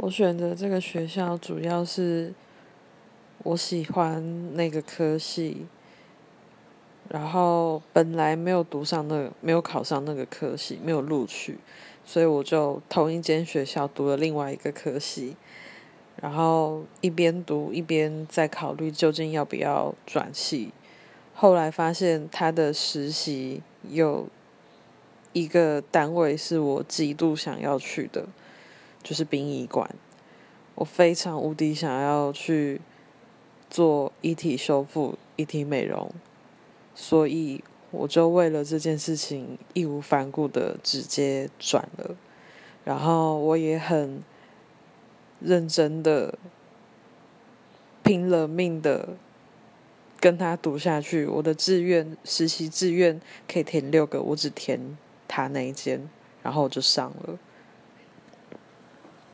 我选择这个学校主要是我喜欢那个科系，然后本来没有读上那个，没有考上那个科系，没有录取，所以我就同一间学校读了另外一个科系，然后一边读一边在考虑究竟要不要转系。后来发现他的实习有一个单位是我极度想要去的。就是殡仪馆，我非常无敌想要去做遗体修复、遗体美容，所以我就为了这件事情义无反顾的直接转了，然后我也很认真的、拼了命的跟他读下去。我的志愿实习志愿可以填六个，我只填他那一间，然后我就上了。